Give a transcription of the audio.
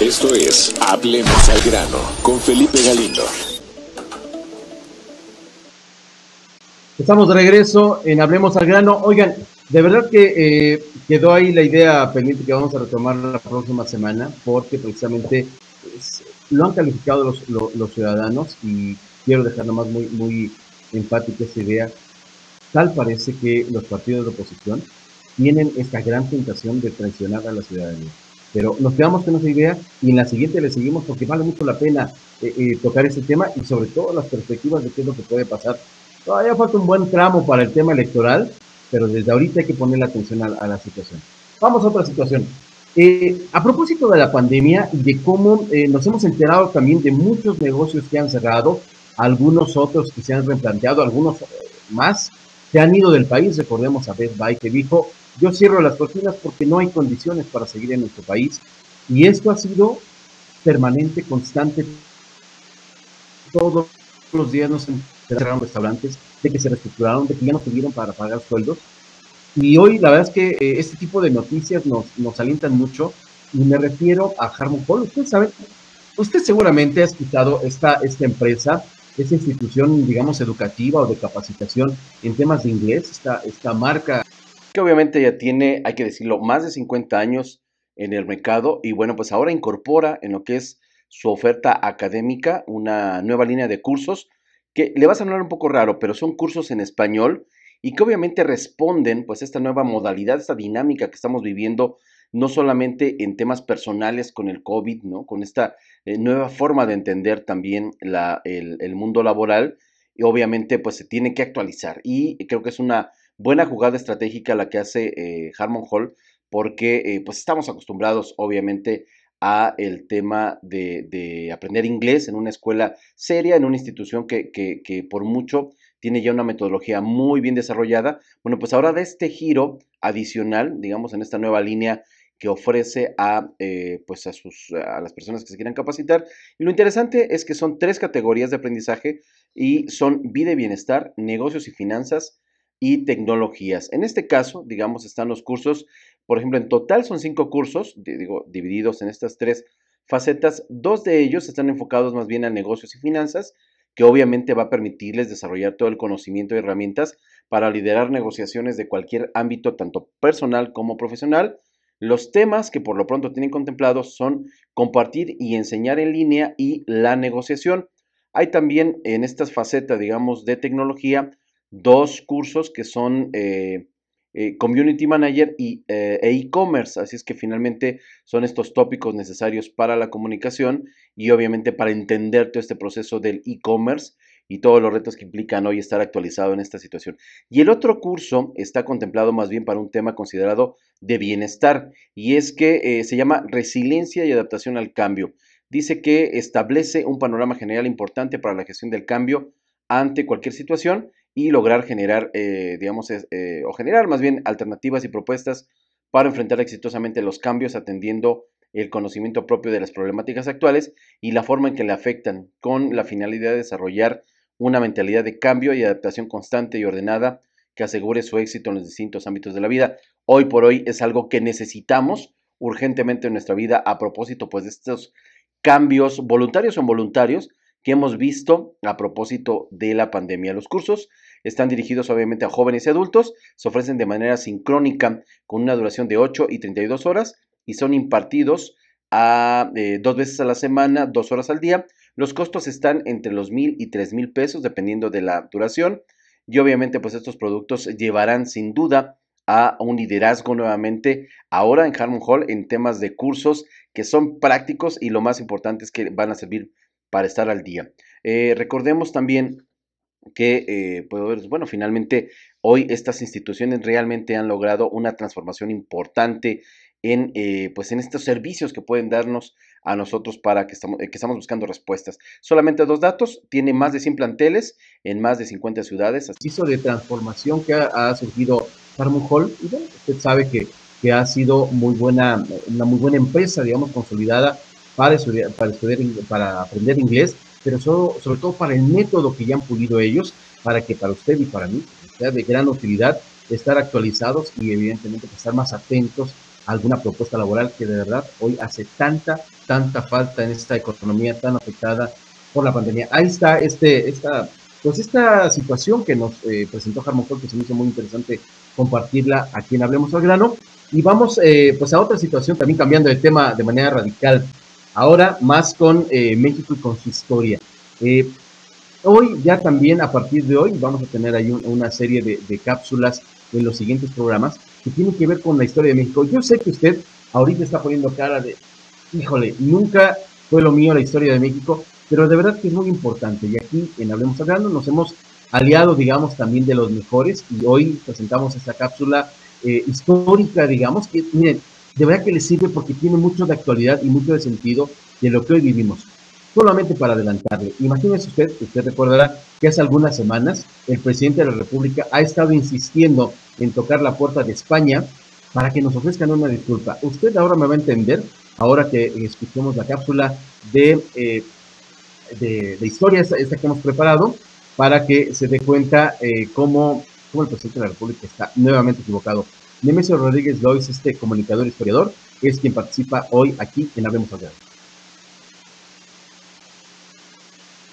Esto es Hablemos al grano con Felipe Galindo. Estamos de regreso en Hablemos al grano. Oigan, de verdad que eh, quedó ahí la idea pendiente que vamos a retomar la próxima semana, porque precisamente pues, lo han calificado los, ciudadanos y quiero dejar nomás muy, muy esta idea. Tal parece que los partidos de oposición tienen esta gran tentación de traicionar a la ciudadanía. Pero nos quedamos con esa idea y en la siguiente le seguimos porque vale mucho la pena eh, eh, tocar ese tema y sobre todo las perspectivas de qué es lo que puede pasar. Todavía falta un buen tramo para el tema electoral, pero desde ahorita hay que poner la atención a, la situación. Vamos a otra situación. Eh, a propósito de la pandemia y de cómo nos hemos enterado también de muchos negocios que han cerrado, algunos otros que se han replanteado, algunos más se han ido del país. Recordemos a Best Buy que dijo, yo cierro las cortinas porque no hay condiciones para seguir en nuestro país. Y esto ha sido permanente, constante. Todos los días nos cerraron restaurantes, de que se reestructuraron, de que ya no tuvieron para pagar sueldos. Y hoy la verdad es que eh, este tipo de noticias nos, nos alientan mucho y me refiero a Harmon Hall. Usted sabe, usted seguramente ha escuchado esta, esta empresa, esta institución, digamos, educativa o de capacitación en temas de inglés, esta, esta marca que obviamente ya tiene, hay que decirlo, más de 50 años en el mercado y bueno, pues ahora incorpora en lo que es su oferta académica una nueva línea de cursos que le vas a hablar un poco raro, pero son cursos en español y que obviamente responden pues a esta nueva modalidad, esta dinámica que estamos viviendo no solamente en temas personales con el COVID, ¿no? Con esta eh, nueva forma de entender también la, el, el mundo laboral y obviamente pues se tiene que actualizar y creo que es una buena jugada estratégica la que hace eh, Harmon Hall, porque eh, pues estamos acostumbrados obviamente a el tema de, aprender inglés en una escuela seria, en una institución que, que, por mucho tiene ya una metodología muy bien desarrollada. Bueno, pues ahora de este giro adicional, digamos, en esta nueva línea que ofrece a, eh, pues a, sus, a las personas que se quieran capacitar. Y lo interesante es que son tres categorías de aprendizaje y son vida y bienestar, negocios y finanzas, y tecnologías. En este caso, digamos, están los cursos, por ejemplo, en total son cinco cursos, digo, divididos en estas tres facetas. Dos de ellos están enfocados más bien a negocios y finanzas, que obviamente va a permitirles desarrollar todo el conocimiento y herramientas para liderar negociaciones de cualquier ámbito, tanto personal como profesional. Los temas que por lo pronto tienen contemplados son compartir y enseñar en línea y la negociación. Hay también en estas facetas, digamos, de tecnología, dos cursos que son eh, eh, Community Manager y eh, e e-commerce. Así es que finalmente son estos tópicos necesarios para la comunicación y obviamente para entender todo este proceso del e-commerce y todos los retos que implican hoy estar actualizado en esta situación. Y el otro curso está contemplado más bien para un tema considerado de bienestar y es que se llama Resiliencia y Adaptación al Cambio. Dice que establece un panorama general importante para la gestión del cambio ante cualquier situación y lograr generar, eh, digamos, eh, o generar más bien alternativas y propuestas para enfrentar exitosamente los cambios atendiendo el conocimiento propio de las problemáticas actuales y la forma en que le afectan, con la finalidad de desarrollar una mentalidad de cambio y adaptación constante y ordenada que asegure su éxito en los distintos ámbitos de la vida. Hoy por hoy es algo que necesitamos urgentemente en nuestra vida a propósito pues de estos cambios voluntarios o involuntarios que hemos visto a propósito de la pandemia. Los cursos están dirigidos obviamente a jóvenes y adultos, se ofrecen de manera sincrónica con una duración de 8 y 32 horas y son impartidos a eh, dos veces a la semana, dos horas al día. Los costos están entre los mil y tres mil pesos dependiendo de la duración y obviamente pues estos productos llevarán sin duda a un liderazgo nuevamente ahora en Harmon Hall en temas de cursos que son prácticos y lo más importante es que van a servir para estar al día. Eh, recordemos también que, eh, pues, bueno, finalmente hoy estas instituciones realmente han logrado una transformación importante en, eh, pues en estos servicios que pueden darnos a nosotros para que estamos, que estamos buscando respuestas. Solamente dos datos, tiene más de 100 planteles en más de 50 ciudades. Hizo de transformación que ha, surgido Harmon Hall, y bueno, usted sabe que, que ha sido muy buena, una muy buena empresa, digamos, consolidada para estudiar, para, estudiar, para aprender inglés, pero sobre todo para el método que ya han pulido ellos, para que para usted y para mí sea de gran utilidad estar actualizados y evidentemente estar más atentos alguna propuesta laboral que de verdad hoy hace tanta, tanta falta en esta economía tan afectada por la pandemia. Ahí está este, esta, pues esta situación que nos eh, presentó Harmon que se me hizo muy interesante compartirla aquí en Hablemos al Grano. Y vamos eh, pues a otra situación, también cambiando de tema de manera radical. Ahora más con eh, México y con su historia. hoy, ya también a partir de hoy, vamos a tener ahí una serie de, de cápsulas en los siguientes programas que tienen que ver con la historia de México. Yo sé que usted ahorita está poniendo cara de, híjole, nunca fue lo mío la historia de México, pero de verdad que es muy importante. Y aquí en Hablemos Hablando nos hemos aliado, digamos, también de los mejores y hoy presentamos esta cápsula eh, histórica, digamos, que, miren, de verdad que le sirve porque tiene mucho de actualidad y mucho de sentido de lo que hoy vivimos. Solamente para adelantarle, imagínese usted, usted recordará que hace algunas semanas el presidente de la República ha estado insistiendo en tocar la puerta de España para que nos ofrezcan una disculpa. Usted ahora me va a entender, ahora que escuchemos la cápsula de eh, de, historia esta, que hemos preparado para que se dé cuenta eh, cómo, cómo, el presidente de la República está nuevamente equivocado. Nemesio Rodríguez Lois, este comunicador historiador, es quien participa hoy aquí en Hablemos Grano.